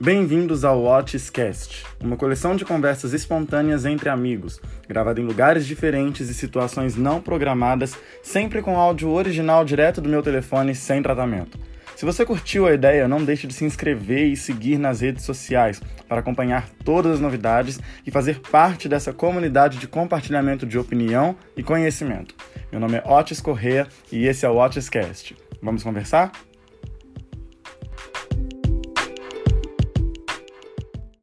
Bem-vindos ao Watchcast, uma coleção de conversas espontâneas entre amigos, gravada em lugares diferentes e situações não programadas, sempre com áudio original direto do meu telefone sem tratamento. Se você curtiu a ideia, não deixe de se inscrever e seguir nas redes sociais para acompanhar todas as novidades e fazer parte dessa comunidade de compartilhamento de opinião e conhecimento. Meu nome é Otis Correa e esse é o Otiscast. Vamos conversar?